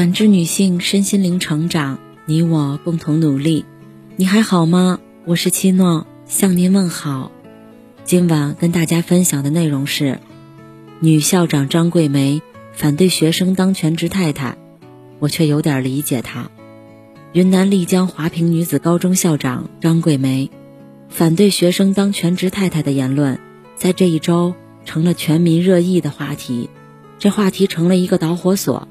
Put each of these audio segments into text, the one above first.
感知女性身心灵成长，你我共同努力。你还好吗？我是七诺，向您问好。今晚跟大家分享的内容是：女校长张桂梅反对学生当全职太太，我却有点理解她。云南丽江华坪女子高中校长张桂梅反对学生当全职太太的言论，在这一周成了全民热议的话题。这话题成了一个导火索。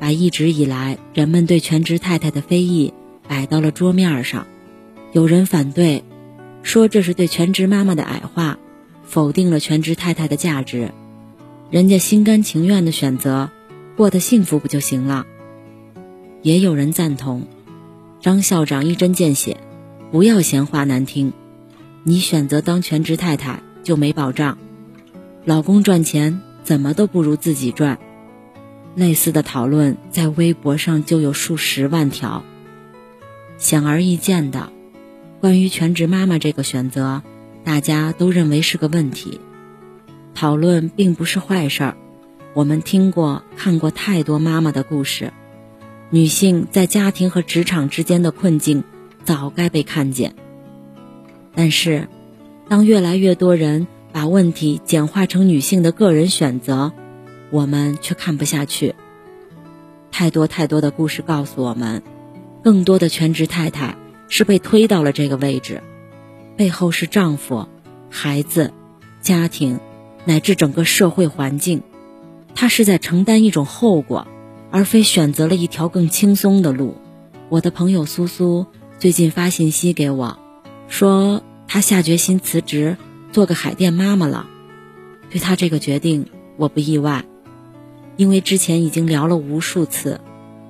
把一直以来人们对全职太太的非议摆到了桌面上，有人反对，说这是对全职妈妈的矮化，否定了全职太太的价值。人家心甘情愿的选择，过得幸福不就行了？也有人赞同，张校长一针见血，不要闲话难听。你选择当全职太太就没保障，老公赚钱怎么都不如自己赚。类似的讨论在微博上就有数十万条。显而易见的，关于全职妈妈这个选择，大家都认为是个问题。讨论并不是坏事儿，我们听过、看过太多妈妈的故事，女性在家庭和职场之间的困境早该被看见。但是，当越来越多人把问题简化成女性的个人选择，我们却看不下去。太多太多的故事告诉我们，更多的全职太太是被推到了这个位置，背后是丈夫、孩子、家庭，乃至整个社会环境。她是在承担一种后果，而非选择了一条更轻松的路。我的朋友苏苏最近发信息给我，说她下决心辞职，做个海淀妈妈了。对她这个决定，我不意外。因为之前已经聊了无数次，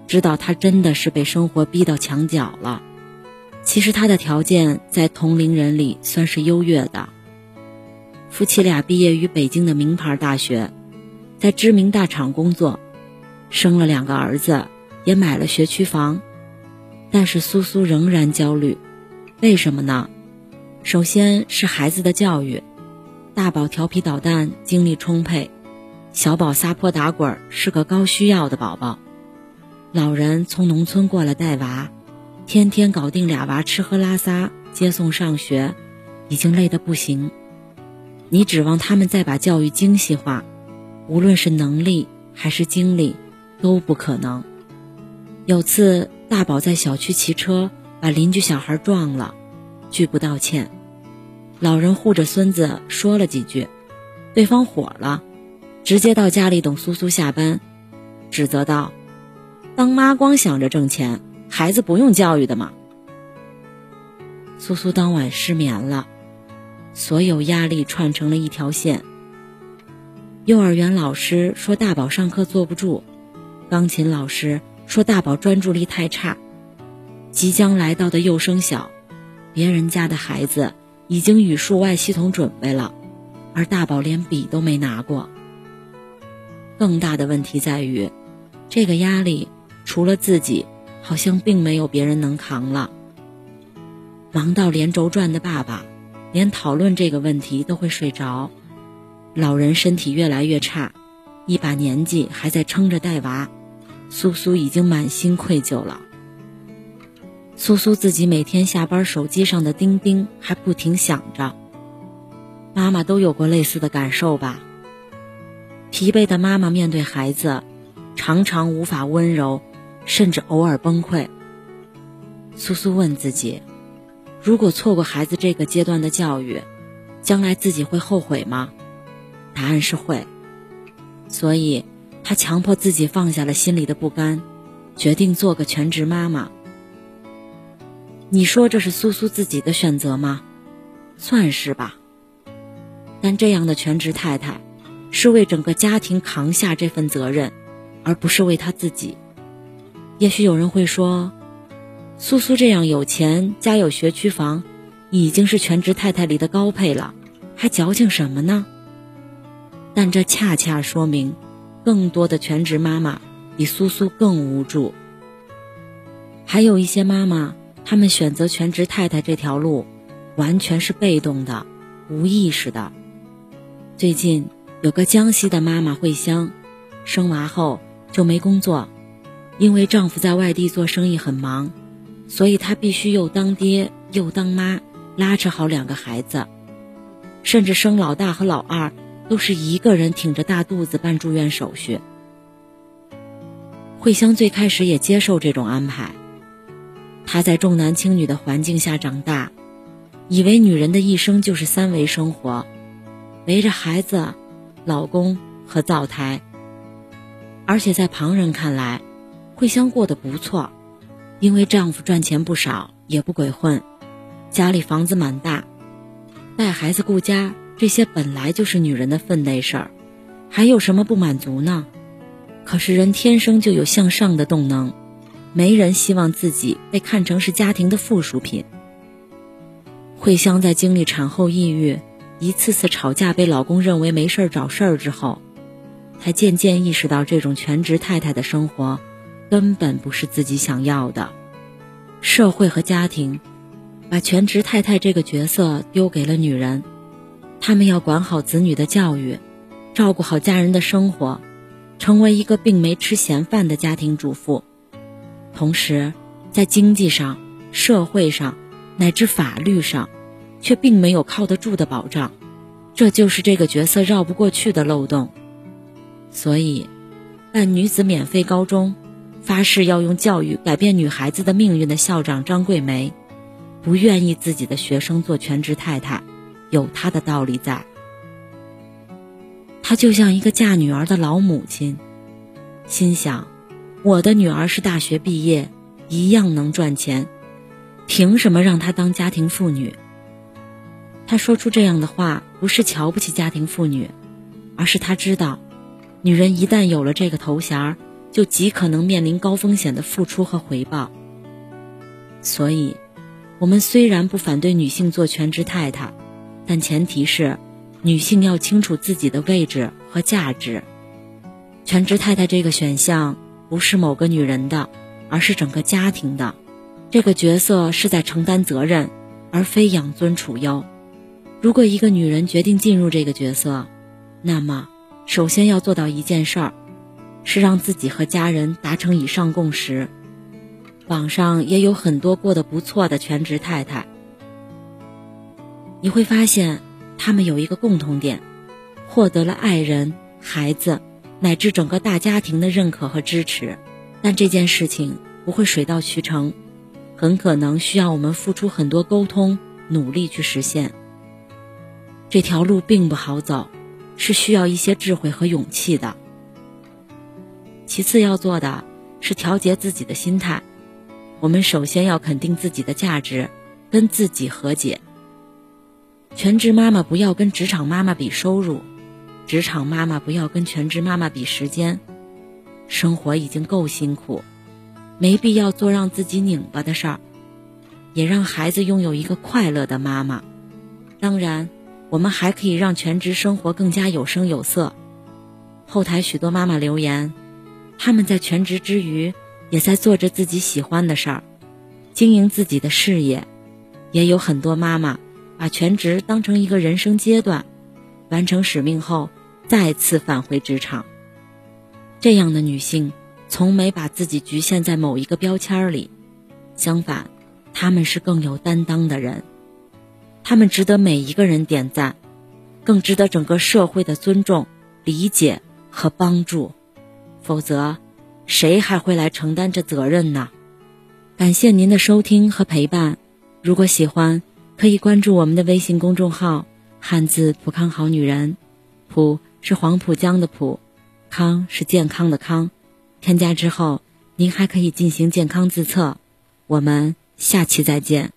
知道他真的是被生活逼到墙角了。其实他的条件在同龄人里算是优越的，夫妻俩毕业于北京的名牌大学，在知名大厂工作，生了两个儿子，也买了学区房。但是苏苏仍然焦虑，为什么呢？首先是孩子的教育，大宝调皮捣蛋，精力充沛。小宝撒泼打滚，是个高需要的宝宝。老人从农村过来带娃，天天搞定俩娃吃喝拉撒、接送上学，已经累得不行。你指望他们再把教育精细化，无论是能力还是精力，都不可能。有次大宝在小区骑车，把邻居小孩撞了，拒不道歉。老人护着孙子说了几句，对方火了。直接到家里等苏苏下班，指责道：“当妈光想着挣钱，孩子不用教育的吗？”苏苏当晚失眠了，所有压力串成了一条线。幼儿园老师说大宝上课坐不住，钢琴老师说大宝专注力太差，即将来到的幼升小，别人家的孩子已经语数外系统准备了，而大宝连笔都没拿过。更大的问题在于，这个压力除了自己，好像并没有别人能扛了。忙到连轴转的爸爸，连讨论这个问题都会睡着。老人身体越来越差，一把年纪还在撑着带娃，苏苏已经满心愧疚了。苏苏自己每天下班手机上的钉钉还不停响着。妈妈都有过类似的感受吧？疲惫的妈妈面对孩子，常常无法温柔，甚至偶尔崩溃。苏苏问自己：如果错过孩子这个阶段的教育，将来自己会后悔吗？答案是会。所以，她强迫自己放下了心里的不甘，决定做个全职妈妈。你说这是苏苏自己的选择吗？算是吧。但这样的全职太太。是为整个家庭扛下这份责任，而不是为他自己。也许有人会说，苏苏这样有钱，家有学区房，已经是全职太太里的高配了，还矫情什么呢？但这恰恰说明，更多的全职妈妈比苏苏更无助。还有一些妈妈，她们选择全职太太这条路，完全是被动的、无意识的。最近。有个江西的妈妈慧香，生娃后就没工作，因为丈夫在外地做生意很忙，所以她必须又当爹又当妈，拉扯好两个孩子，甚至生老大和老二都是一个人挺着大肚子办住院手续。慧香最开始也接受这种安排。她在重男轻女的环境下长大，以为女人的一生就是三维生活，围着孩子、老公和灶台。而且在旁人看来，慧香过得不错，因为丈夫赚钱不少，也不鬼混，家里房子蛮大，带孩子顾家，这些本来就是女人的分内事儿，还有什么不满足呢？可是人天生就有向上的动能，没人希望自己被看成是家庭的附属品。慧香在经历产后抑郁，一次次吵架被老公认为没事儿找事儿之后，才渐渐意识到这种全职太太的生活。根本不是自己想要的。社会和家庭把全职太太这个角色丢给了女人，她们要管好子女的教育，照顾好家人的生活，成为一个并没吃闲饭的家庭主妇。同时，在经济上、社会上乃至法律上，却并没有靠得住的保障。这就是这个角色绕不过去的漏洞。所以，办女子免费高中。发誓要用教育改变女孩子的命运的校长张桂梅，不愿意自己的学生做全职太太，有她的道理在。她就像一个嫁女儿的老母亲，心想：我的女儿是大学毕业，一样能赚钱，凭什么让她当家庭妇女？他说出这样的话，不是瞧不起家庭妇女，而是他知道，女人一旦有了这个头衔儿。就极可能面临高风险的付出和回报。所以，我们虽然不反对女性做全职太太，但前提是女性要清楚自己的位置和价值。全职太太这个选项不是某个女人的，而是整个家庭的。这个角色是在承担责任，而非养尊处优。如果一个女人决定进入这个角色，那么首先要做到一件事儿。是让自己和家人达成以上共识。网上也有很多过得不错的全职太太，你会发现，他们有一个共同点，获得了爱人、孩子乃至整个大家庭的认可和支持。但这件事情不会水到渠成，很可能需要我们付出很多沟通、努力去实现。这条路并不好走，是需要一些智慧和勇气的。其次要做的是调节自己的心态，我们首先要肯定自己的价值，跟自己和解。全职妈妈不要跟职场妈妈比收入，职场妈妈不要跟全职妈妈比时间。生活已经够辛苦，没必要做让自己拧巴的事儿，也让孩子拥有一个快乐的妈妈。当然，我们还可以让全职生活更加有声有色。后台许多妈妈留言。他们在全职之余，也在做着自己喜欢的事儿，经营自己的事业。也有很多妈妈把全职当成一个人生阶段，完成使命后再次返回职场。这样的女性从没把自己局限在某一个标签里，相反，她们是更有担当的人。他们值得每一个人点赞，更值得整个社会的尊重、理解和帮助。否则，谁还会来承担这责任呢？感谢您的收听和陪伴。如果喜欢，可以关注我们的微信公众号“汉字浦康好女人”，浦是黄浦江的浦，康是健康的康。添加之后，您还可以进行健康自测。我们下期再见。